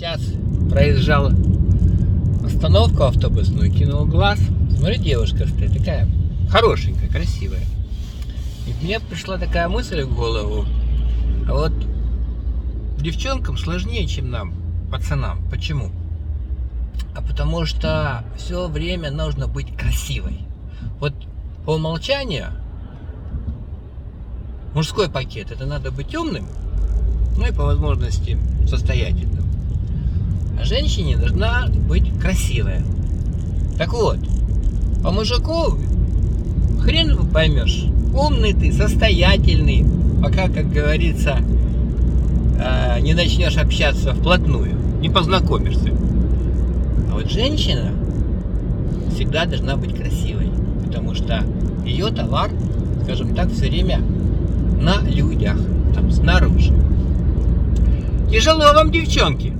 Сейчас проезжал остановку автобусную, кинул глаз. Смотри, девушка стоит, такая хорошенькая, красивая. И мне пришла такая мысль в голову. А вот девчонкам сложнее, чем нам, пацанам. Почему? А потому что все время нужно быть красивой. Вот по умолчанию мужской пакет это надо быть умным, ну и по возможности состоятельным. А женщине должна быть красивая. Так вот, по мужику хрен поймешь, умный ты, состоятельный, пока, как говорится, э, не начнешь общаться вплотную, не познакомишься. А вот женщина всегда должна быть красивой, потому что ее товар, скажем так, все время на людях, там снаружи. Тяжело вам, девчонки.